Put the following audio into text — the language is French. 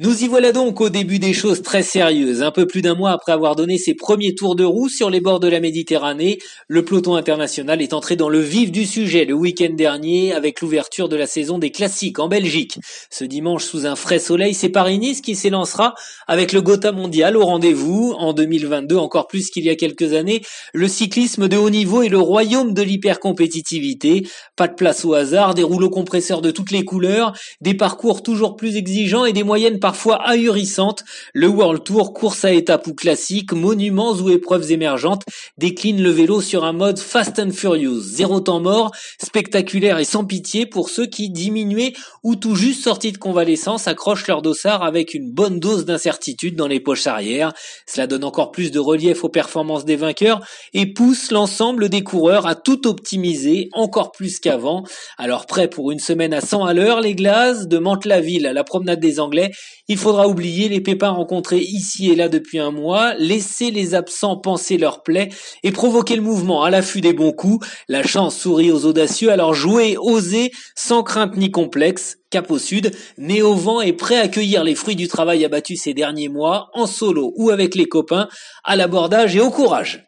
Nous y voilà donc au début des choses très sérieuses. Un peu plus d'un mois après avoir donné ses premiers tours de roue sur les bords de la Méditerranée, le peloton international est entré dans le vif du sujet le week-end dernier avec l'ouverture de la saison des classiques en Belgique. Ce dimanche, sous un frais soleil, c'est Paris-Nice qui s'élancera avec le Gotha mondial au rendez-vous. En 2022, encore plus qu'il y a quelques années, le cyclisme de haut niveau est le royaume de l'hypercompétitivité. Pas de place au hasard, des rouleaux compresseurs de toutes les couleurs, des parcours toujours plus exigeants et des moyennes parfois ahurissante, le World Tour, course à étapes ou classique, monuments ou épreuves émergentes, décline le vélo sur un mode Fast and Furious. Zéro temps mort, spectaculaire et sans pitié pour ceux qui, diminués ou tout juste sortis de convalescence, accrochent leur dossard avec une bonne dose d'incertitude dans les poches arrière. Cela donne encore plus de relief aux performances des vainqueurs et pousse l'ensemble des coureurs à tout optimiser encore plus qu'avant. Alors prêt pour une semaine à 100 à l'heure, les glaces de Mantes-la-Ville à la promenade des Anglais il faudra oublier les pépins rencontrés ici et là depuis un mois, laisser les absents penser leur plaie et provoquer le mouvement à l'affût des bons coups. La chance sourit aux audacieux, alors jouez, osez, sans crainte ni complexe. Cap au sud, né au vent et prêt à accueillir les fruits du travail abattu ces derniers mois, en solo ou avec les copains, à l'abordage et au courage.